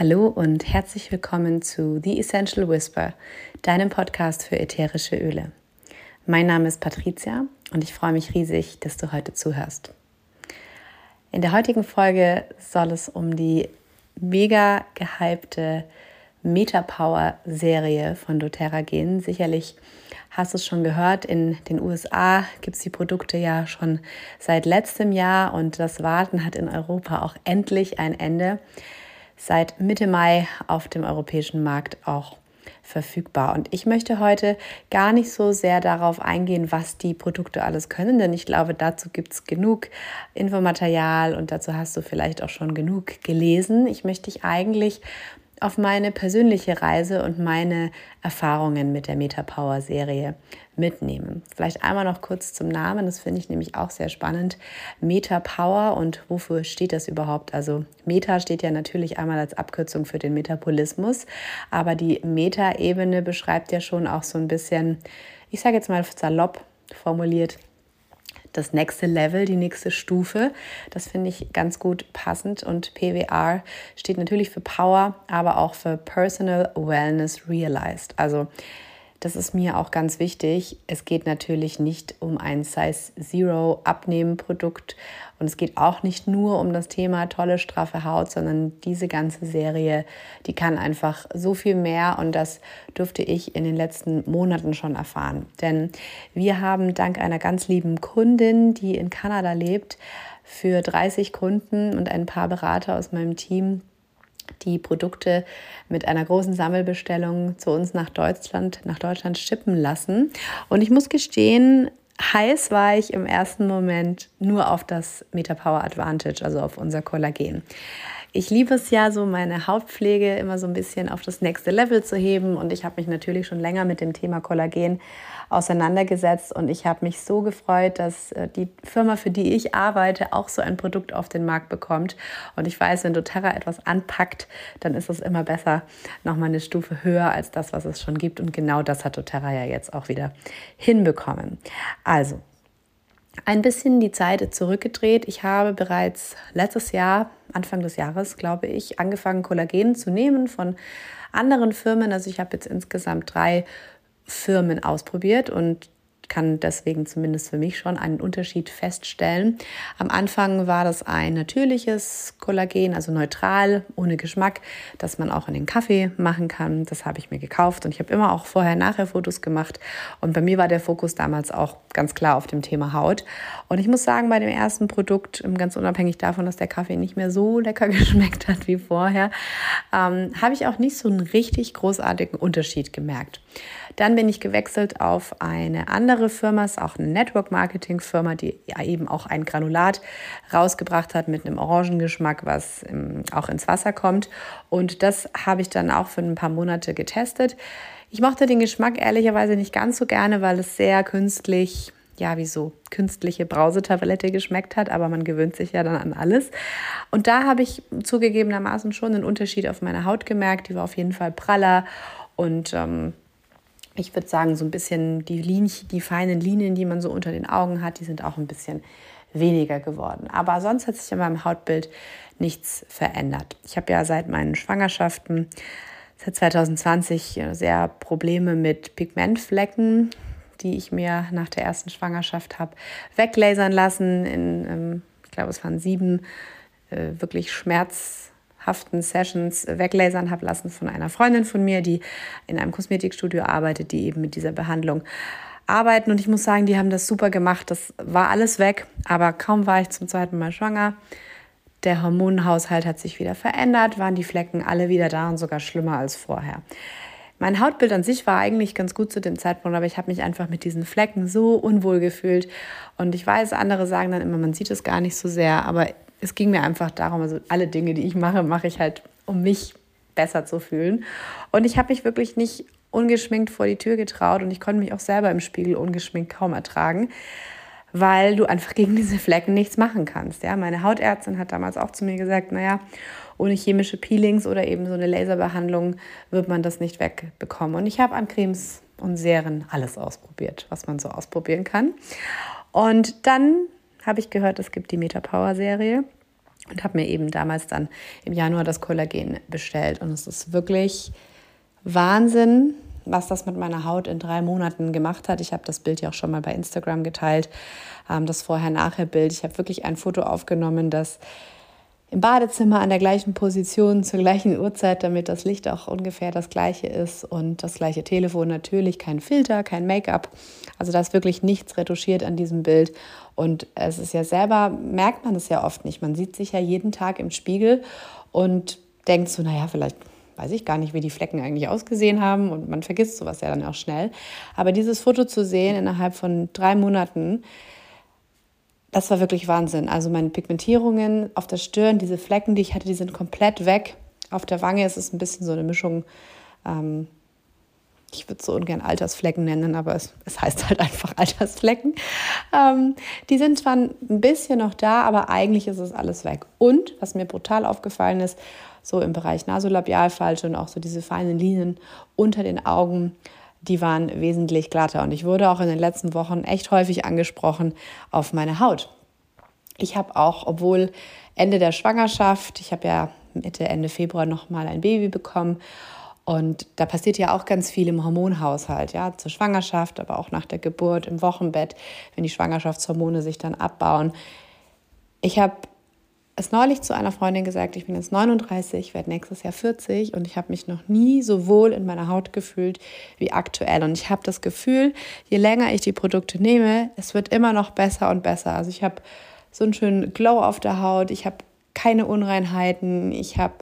Hallo und herzlich willkommen zu The Essential Whisper, deinem Podcast für ätherische Öle. Mein Name ist Patricia und ich freue mich riesig, dass du heute zuhörst. In der heutigen Folge soll es um die mega gehypte Metapower-Serie von doTERRA gehen. Sicherlich hast du es schon gehört, in den USA gibt es die Produkte ja schon seit letztem Jahr und das Warten hat in Europa auch endlich ein Ende seit Mitte Mai auf dem europäischen Markt auch verfügbar. Und ich möchte heute gar nicht so sehr darauf eingehen, was die Produkte alles können, denn ich glaube, dazu gibt es genug Infomaterial und dazu hast du vielleicht auch schon genug gelesen. Ich möchte dich eigentlich auf meine persönliche Reise und meine Erfahrungen mit der Metapower Serie mitnehmen. Vielleicht einmal noch kurz zum Namen, das finde ich nämlich auch sehr spannend. Metapower und wofür steht das überhaupt? Also Meta steht ja natürlich einmal als Abkürzung für den Metabolismus, aber die Meta-Ebene beschreibt ja schon auch so ein bisschen, ich sage jetzt mal salopp formuliert, das nächste Level, die nächste Stufe. Das finde ich ganz gut passend. Und PWR steht natürlich für Power, aber auch für Personal Wellness Realized. Also das ist mir auch ganz wichtig. Es geht natürlich nicht um ein Size Zero Abnehmen-Produkt und es geht auch nicht nur um das Thema tolle, straffe Haut, sondern diese ganze Serie, die kann einfach so viel mehr und das durfte ich in den letzten Monaten schon erfahren. Denn wir haben dank einer ganz lieben Kundin, die in Kanada lebt, für 30 Kunden und ein paar Berater aus meinem Team die Produkte mit einer großen Sammelbestellung zu uns nach Deutschland, nach Deutschland schippen lassen. Und ich muss gestehen, heiß war ich im ersten Moment nur auf das Metapower Advantage, also auf unser Kollagen. Ich liebe es ja so, meine Hautpflege immer so ein bisschen auf das nächste Level zu heben. Und ich habe mich natürlich schon länger mit dem Thema Kollagen auseinandergesetzt. Und ich habe mich so gefreut, dass äh, die Firma, für die ich arbeite, auch so ein Produkt auf den Markt bekommt. Und ich weiß, wenn doTERRA etwas anpackt, dann ist es immer besser, nochmal eine Stufe höher als das, was es schon gibt. Und genau das hat doTERRA ja jetzt auch wieder hinbekommen. Also, ein bisschen die Zeit zurückgedreht. Ich habe bereits letztes Jahr, Anfang des Jahres, glaube ich, angefangen, Kollagen zu nehmen von anderen Firmen. Also ich habe jetzt insgesamt drei Firmen ausprobiert und kann deswegen zumindest für mich schon einen Unterschied feststellen. Am Anfang war das ein natürliches Kollagen, also neutral, ohne Geschmack, das man auch in den Kaffee machen kann. Das habe ich mir gekauft und ich habe immer auch vorher-nachher Fotos gemacht. Und bei mir war der Fokus damals auch ganz klar auf dem Thema Haut. Und ich muss sagen, bei dem ersten Produkt, ganz unabhängig davon, dass der Kaffee nicht mehr so lecker geschmeckt hat wie vorher, ähm, habe ich auch nicht so einen richtig großartigen Unterschied gemerkt. Dann bin ich gewechselt auf eine andere Firma, ist auch eine Network-Marketing-Firma, die ja eben auch ein Granulat rausgebracht hat mit einem Orangengeschmack, was ähm, auch ins Wasser kommt. Und das habe ich dann auch für ein paar Monate getestet. Ich mochte den Geschmack ehrlicherweise nicht ganz so gerne, weil es sehr künstlich ja, wie so künstliche Brausetablette geschmeckt hat, aber man gewöhnt sich ja dann an alles. Und da habe ich zugegebenermaßen schon einen Unterschied auf meiner Haut gemerkt. Die war auf jeden Fall praller und ähm, ich würde sagen, so ein bisschen die, Linien, die feinen Linien, die man so unter den Augen hat, die sind auch ein bisschen weniger geworden. Aber sonst hat sich in meinem Hautbild nichts verändert. Ich habe ja seit meinen Schwangerschaften, seit 2020, sehr Probleme mit Pigmentflecken, die ich mir nach der ersten Schwangerschaft habe weglasern lassen. In, ähm, ich glaube, es waren sieben äh, wirklich Schmerz haften Sessions weglasern habe lassen von einer Freundin von mir, die in einem Kosmetikstudio arbeitet, die eben mit dieser Behandlung arbeiten. Und ich muss sagen, die haben das super gemacht. Das war alles weg, aber kaum war ich zum zweiten Mal schwanger. Der Hormonhaushalt hat sich wieder verändert, waren die Flecken alle wieder da und sogar schlimmer als vorher. Mein Hautbild an sich war eigentlich ganz gut zu dem Zeitpunkt, aber ich habe mich einfach mit diesen Flecken so unwohl gefühlt. Und ich weiß, andere sagen dann immer, man sieht es gar nicht so sehr, aber es ging mir einfach darum, also alle Dinge, die ich mache, mache ich halt, um mich besser zu fühlen. Und ich habe mich wirklich nicht ungeschminkt vor die Tür getraut und ich konnte mich auch selber im Spiegel ungeschminkt kaum ertragen, weil du einfach gegen diese Flecken nichts machen kannst. Ja, meine Hautärztin hat damals auch zu mir gesagt, naja, ohne chemische Peelings oder eben so eine Laserbehandlung wird man das nicht wegbekommen. Und ich habe an Cremes und Serien alles ausprobiert, was man so ausprobieren kann. Und dann habe ich gehört, es gibt die Meta Power Serie. und habe mir eben damals dann im Januar das Kollagen bestellt. Und es ist wirklich Wahnsinn, was das mit meiner Haut in drei Monaten gemacht hat. Ich habe das Bild ja auch schon mal bei Instagram geteilt, ähm, das Vorher-Nachher-Bild. Ich habe wirklich ein Foto aufgenommen, das im Badezimmer an der gleichen Position zur gleichen Uhrzeit, damit das Licht auch ungefähr das gleiche ist und das gleiche Telefon natürlich, kein Filter, kein Make-up. Also da ist wirklich nichts retuschiert an diesem Bild und es ist ja selber, merkt man es ja oft nicht. Man sieht sich ja jeden Tag im Spiegel und denkt so, naja, vielleicht weiß ich gar nicht, wie die Flecken eigentlich ausgesehen haben und man vergisst sowas ja dann auch schnell. Aber dieses Foto zu sehen innerhalb von drei Monaten, das war wirklich Wahnsinn. Also meine Pigmentierungen auf der Stirn, diese Flecken, die ich hatte, die sind komplett weg. Auf der Wange ist es ein bisschen so eine Mischung. Ähm, ich würde so ungern Altersflecken nennen, aber es, es heißt halt einfach Altersflecken. Ähm, die sind zwar ein bisschen noch da, aber eigentlich ist es alles weg. Und was mir brutal aufgefallen ist, so im Bereich Nasolabialfalte und auch so diese feinen Linien unter den Augen, die waren wesentlich glatter. Und ich wurde auch in den letzten Wochen echt häufig angesprochen auf meine Haut. Ich habe auch, obwohl Ende der Schwangerschaft, ich habe ja Mitte, Ende Februar nochmal ein Baby bekommen. Und da passiert ja auch ganz viel im Hormonhaushalt, ja, zur Schwangerschaft, aber auch nach der Geburt, im Wochenbett, wenn die Schwangerschaftshormone sich dann abbauen. Ich habe es neulich zu einer Freundin gesagt, ich bin jetzt 39, werde nächstes Jahr 40 und ich habe mich noch nie so wohl in meiner Haut gefühlt wie aktuell. Und ich habe das Gefühl, je länger ich die Produkte nehme, es wird immer noch besser und besser. Also ich habe so einen schönen Glow auf der Haut, ich habe keine Unreinheiten, ich habe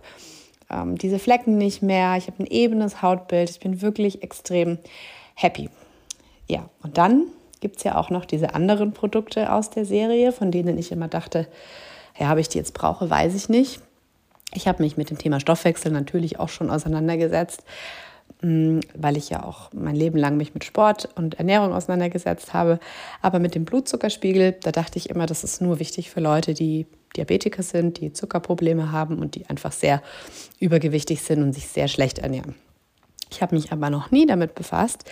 ähm, diese Flecken nicht mehr, ich habe ein ebenes Hautbild, ich bin wirklich extrem happy. Ja, und dann gibt es ja auch noch diese anderen Produkte aus der Serie, von denen ich immer dachte, ja, ob ich die jetzt brauche, weiß ich nicht. Ich habe mich mit dem Thema Stoffwechsel natürlich auch schon auseinandergesetzt, mm, weil ich ja auch mein Leben lang mich mit Sport und Ernährung auseinandergesetzt habe. Aber mit dem Blutzuckerspiegel, da dachte ich immer, das ist nur wichtig für Leute, die Diabetiker sind, die Zuckerprobleme haben und die einfach sehr übergewichtig sind und sich sehr schlecht ernähren. Ich habe mich aber noch nie damit befasst,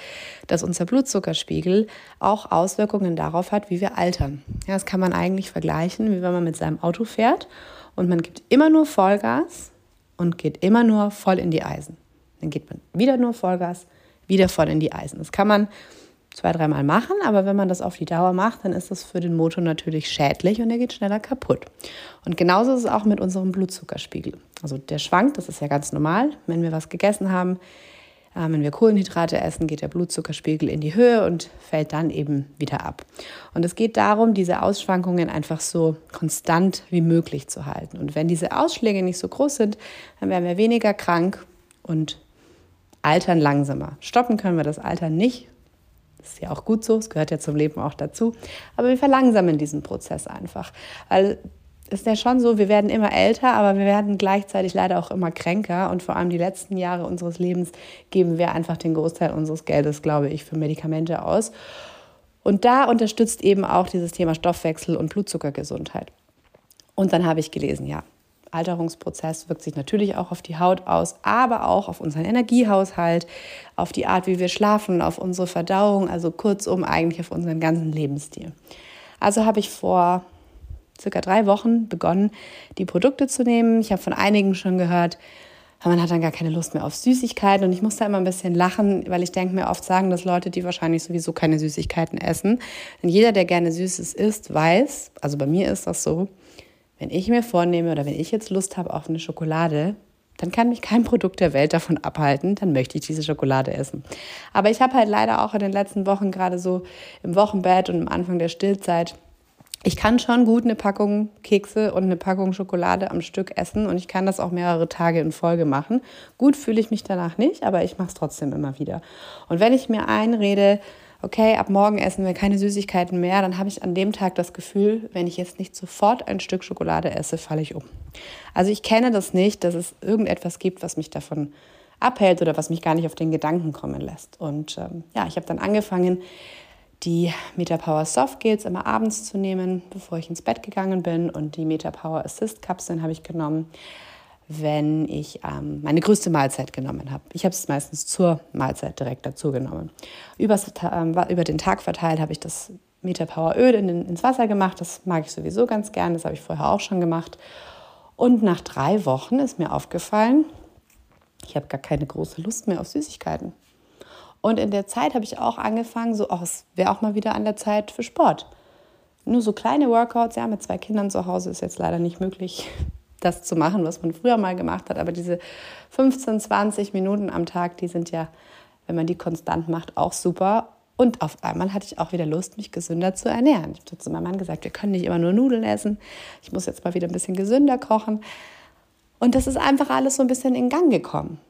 dass unser Blutzuckerspiegel auch Auswirkungen darauf hat, wie wir altern. Ja, das kann man eigentlich vergleichen, wie wenn man mit seinem Auto fährt und man gibt immer nur Vollgas und geht immer nur voll in die Eisen. Dann geht man wieder nur Vollgas, wieder voll in die Eisen. Das kann man zwei, dreimal machen, aber wenn man das auf die Dauer macht, dann ist das für den Motor natürlich schädlich und er geht schneller kaputt. Und genauso ist es auch mit unserem Blutzuckerspiegel. Also der schwankt, das ist ja ganz normal, wenn wir was gegessen haben wenn wir Kohlenhydrate essen, geht der Blutzuckerspiegel in die Höhe und fällt dann eben wieder ab. Und es geht darum, diese Ausschwankungen einfach so konstant wie möglich zu halten. Und wenn diese Ausschläge nicht so groß sind, dann werden wir weniger krank und altern langsamer. Stoppen können wir das Altern nicht. Das ist ja auch gut so, es gehört ja zum Leben auch dazu. Aber wir verlangsamen diesen Prozess einfach. Weil ist ja schon so, wir werden immer älter, aber wir werden gleichzeitig leider auch immer kränker. Und vor allem die letzten Jahre unseres Lebens geben wir einfach den Großteil unseres Geldes, glaube ich, für Medikamente aus. Und da unterstützt eben auch dieses Thema Stoffwechsel und Blutzuckergesundheit. Und dann habe ich gelesen, ja, Alterungsprozess wirkt sich natürlich auch auf die Haut aus, aber auch auf unseren Energiehaushalt, auf die Art, wie wir schlafen, auf unsere Verdauung, also kurzum eigentlich auf unseren ganzen Lebensstil. Also habe ich vor circa drei Wochen begonnen, die Produkte zu nehmen. Ich habe von einigen schon gehört, man hat dann gar keine Lust mehr auf Süßigkeiten. Und ich muss da immer ein bisschen lachen, weil ich denke mir oft sagen, dass Leute, die wahrscheinlich sowieso keine Süßigkeiten essen. Denn jeder, der gerne Süßes isst, weiß, also bei mir ist das so, wenn ich mir vornehme oder wenn ich jetzt Lust habe auf eine Schokolade, dann kann mich kein Produkt der Welt davon abhalten, dann möchte ich diese Schokolade essen. Aber ich habe halt leider auch in den letzten Wochen gerade so im Wochenbett und am Anfang der Stillzeit ich kann schon gut eine Packung Kekse und eine Packung Schokolade am Stück essen und ich kann das auch mehrere Tage in Folge machen. Gut fühle ich mich danach nicht, aber ich mache es trotzdem immer wieder. Und wenn ich mir einrede, okay, ab morgen essen wir keine Süßigkeiten mehr, dann habe ich an dem Tag das Gefühl, wenn ich jetzt nicht sofort ein Stück Schokolade esse, falle ich um. Also ich kenne das nicht, dass es irgendetwas gibt, was mich davon abhält oder was mich gar nicht auf den Gedanken kommen lässt. Und ähm, ja, ich habe dann angefangen, die Metapower Soft Gels immer abends zu nehmen, bevor ich ins Bett gegangen bin. Und die Metapower Assist Kapseln habe ich genommen, wenn ich ähm, meine größte Mahlzeit genommen habe. Ich habe es meistens zur Mahlzeit direkt dazu genommen. Übers, äh, über den Tag verteilt habe ich das Metapower Öl in, ins Wasser gemacht. Das mag ich sowieso ganz gern. Das habe ich vorher auch schon gemacht. Und nach drei Wochen ist mir aufgefallen, ich habe gar keine große Lust mehr auf Süßigkeiten. Und in der Zeit habe ich auch angefangen, so, oh, es wäre auch mal wieder an der Zeit für Sport. Nur so kleine Workouts, ja, mit zwei Kindern zu Hause ist jetzt leider nicht möglich, das zu machen, was man früher mal gemacht hat. Aber diese 15, 20 Minuten am Tag, die sind ja, wenn man die konstant macht, auch super. Und auf einmal hatte ich auch wieder Lust, mich gesünder zu ernähren. Ich habe zu meinem Mann gesagt, wir können nicht immer nur Nudeln essen. Ich muss jetzt mal wieder ein bisschen gesünder kochen. Und das ist einfach alles so ein bisschen in Gang gekommen.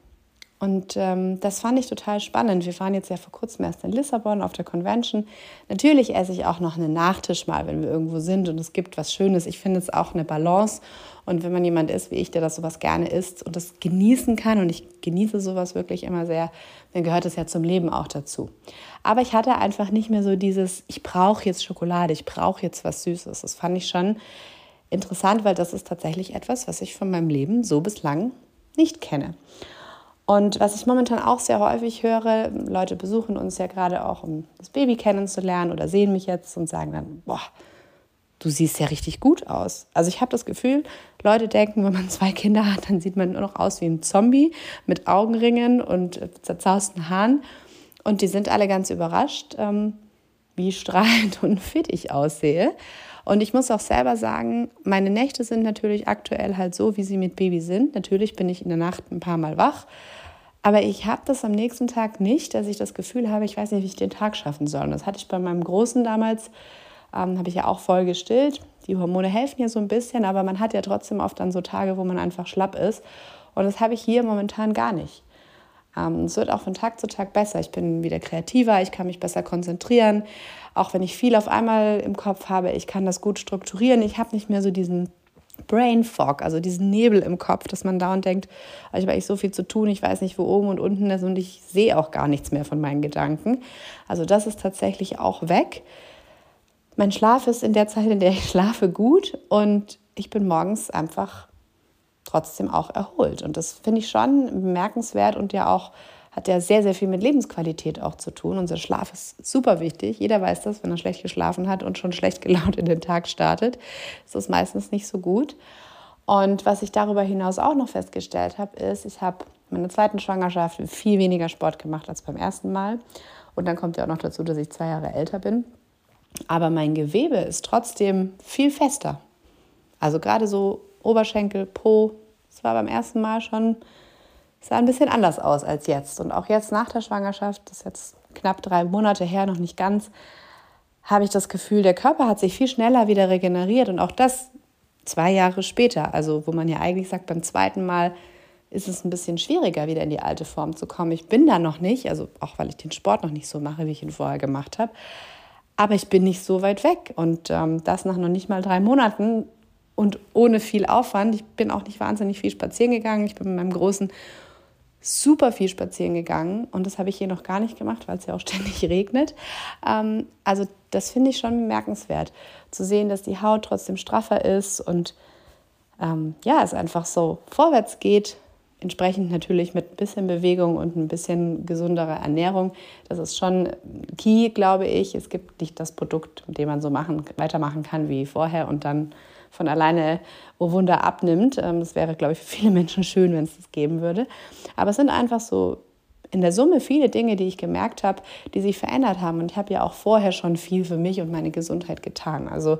Und ähm, das fand ich total spannend. Wir waren jetzt ja vor kurzem erst in Lissabon auf der Convention. Natürlich esse ich auch noch einen Nachtisch mal, wenn wir irgendwo sind und es gibt was Schönes. Ich finde es auch eine Balance. Und wenn man jemand ist wie ich, der das sowas gerne isst und das genießen kann, und ich genieße sowas wirklich immer sehr, dann gehört es ja zum Leben auch dazu. Aber ich hatte einfach nicht mehr so dieses, ich brauche jetzt Schokolade, ich brauche jetzt was Süßes. Das fand ich schon interessant, weil das ist tatsächlich etwas, was ich von meinem Leben so bislang nicht kenne. Und was ich momentan auch sehr häufig höre, Leute besuchen uns ja gerade auch, um das Baby kennenzulernen oder sehen mich jetzt und sagen dann, boah, du siehst ja richtig gut aus. Also ich habe das Gefühl, Leute denken, wenn man zwei Kinder hat, dann sieht man nur noch aus wie ein Zombie mit Augenringen und zerzausten Haaren. Und die sind alle ganz überrascht, ähm, wie strahlend und fit ich aussehe. Und ich muss auch selber sagen, meine Nächte sind natürlich aktuell halt so, wie sie mit Baby sind. Natürlich bin ich in der Nacht ein paar Mal wach aber ich habe das am nächsten Tag nicht, dass ich das Gefühl habe, ich weiß nicht, wie ich den Tag schaffen soll. Und das hatte ich bei meinem Großen damals, ähm, habe ich ja auch voll gestillt. Die Hormone helfen ja so ein bisschen, aber man hat ja trotzdem oft dann so Tage, wo man einfach schlapp ist. Und das habe ich hier momentan gar nicht. Ähm, es wird auch von Tag zu Tag besser. Ich bin wieder kreativer, ich kann mich besser konzentrieren. Auch wenn ich viel auf einmal im Kopf habe, ich kann das gut strukturieren. Ich habe nicht mehr so diesen Brain Fog, also diesen Nebel im Kopf, dass man dauernd denkt, ich habe eigentlich so viel zu tun, ich weiß nicht, wo oben und unten ist und ich sehe auch gar nichts mehr von meinen Gedanken. Also das ist tatsächlich auch weg. Mein Schlaf ist in der Zeit, in der ich schlafe, gut und ich bin morgens einfach trotzdem auch erholt. Und das finde ich schon bemerkenswert und ja auch hat ja sehr, sehr viel mit Lebensqualität auch zu tun. Unser Schlaf ist super wichtig. Jeder weiß das, wenn er schlecht geschlafen hat und schon schlecht gelaunt in den Tag startet, ist das meistens nicht so gut. Und was ich darüber hinaus auch noch festgestellt habe, ist, ich habe meine zweiten Schwangerschaft viel weniger Sport gemacht als beim ersten Mal. Und dann kommt ja auch noch dazu, dass ich zwei Jahre älter bin. Aber mein Gewebe ist trotzdem viel fester. Also gerade so Oberschenkel, Po, das war beim ersten Mal schon sah ein bisschen anders aus als jetzt. Und auch jetzt nach der Schwangerschaft, das ist jetzt knapp drei Monate her, noch nicht ganz, habe ich das Gefühl, der Körper hat sich viel schneller wieder regeneriert. Und auch das zwei Jahre später, also wo man ja eigentlich sagt, beim zweiten Mal ist es ein bisschen schwieriger, wieder in die alte Form zu kommen. Ich bin da noch nicht, also auch weil ich den Sport noch nicht so mache, wie ich ihn vorher gemacht habe. Aber ich bin nicht so weit weg. Und ähm, das nach noch nicht mal drei Monaten und ohne viel Aufwand. Ich bin auch nicht wahnsinnig viel spazieren gegangen. Ich bin mit meinem Großen super viel spazieren gegangen und das habe ich hier noch gar nicht gemacht, weil es ja auch ständig regnet. Ähm, also das finde ich schon bemerkenswert, zu sehen, dass die Haut trotzdem straffer ist und ähm, ja, es einfach so vorwärts geht. Entsprechend natürlich mit ein bisschen Bewegung und ein bisschen gesunderer Ernährung. Das ist schon key, glaube ich. Es gibt nicht das Produkt, mit dem man so machen, weitermachen kann wie vorher und dann von alleine, oh Wunder, abnimmt. Ähm, das wäre, glaube ich, für viele Menschen schön, wenn es das geben würde. Aber es sind einfach so in der Summe viele Dinge, die ich gemerkt habe, die sich verändert haben. Und ich habe ja auch vorher schon viel für mich und meine Gesundheit getan. Also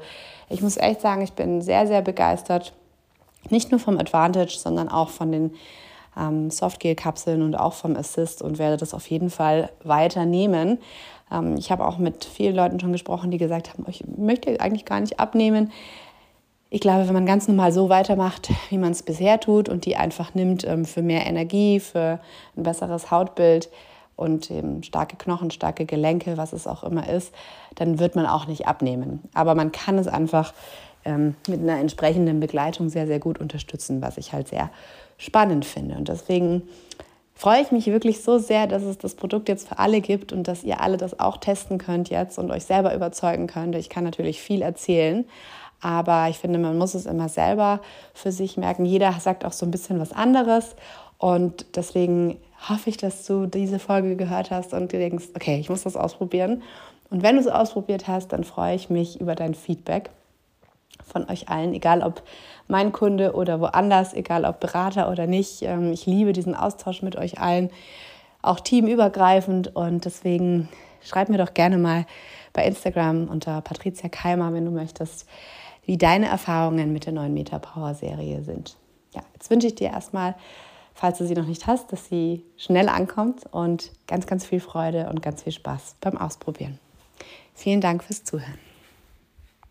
ich muss echt sagen, ich bin sehr, sehr begeistert. Nicht nur vom Advantage, sondern auch von den ähm, Softgel-Kapseln und auch vom Assist und werde das auf jeden Fall weiternehmen. Ähm, ich habe auch mit vielen Leuten schon gesprochen, die gesagt haben, ich möchte eigentlich gar nicht abnehmen ich glaube, wenn man ganz normal so weitermacht, wie man es bisher tut und die einfach nimmt ähm, für mehr Energie, für ein besseres Hautbild und eben starke Knochen, starke Gelenke, was es auch immer ist, dann wird man auch nicht abnehmen. Aber man kann es einfach ähm, mit einer entsprechenden Begleitung sehr, sehr gut unterstützen, was ich halt sehr spannend finde. Und deswegen freue ich mich wirklich so sehr, dass es das Produkt jetzt für alle gibt und dass ihr alle das auch testen könnt jetzt und euch selber überzeugen könnt. Ich kann natürlich viel erzählen, aber ich finde, man muss es immer selber für sich merken. Jeder sagt auch so ein bisschen was anderes. Und deswegen hoffe ich, dass du diese Folge gehört hast und du denkst, okay, ich muss das ausprobieren. Und wenn du es ausprobiert hast, dann freue ich mich über dein Feedback. von euch allen, egal ob mein Kunde oder woanders, egal ob Berater oder nicht. Ähm, ich liebe diesen Austausch mit euch allen, auch teamübergreifend. Und deswegen schreib mir doch gerne mal bei Instagram unter Patricia Keimer, wenn du möchtest, wie deine Erfahrungen mit der neuen Meta Power Serie sind. Ja, jetzt wünsche ich dir erstmal, falls du sie noch nicht hast, dass sie schnell ankommt und ganz, ganz viel Freude und ganz viel Spaß beim Ausprobieren. Vielen Dank fürs Zuhören.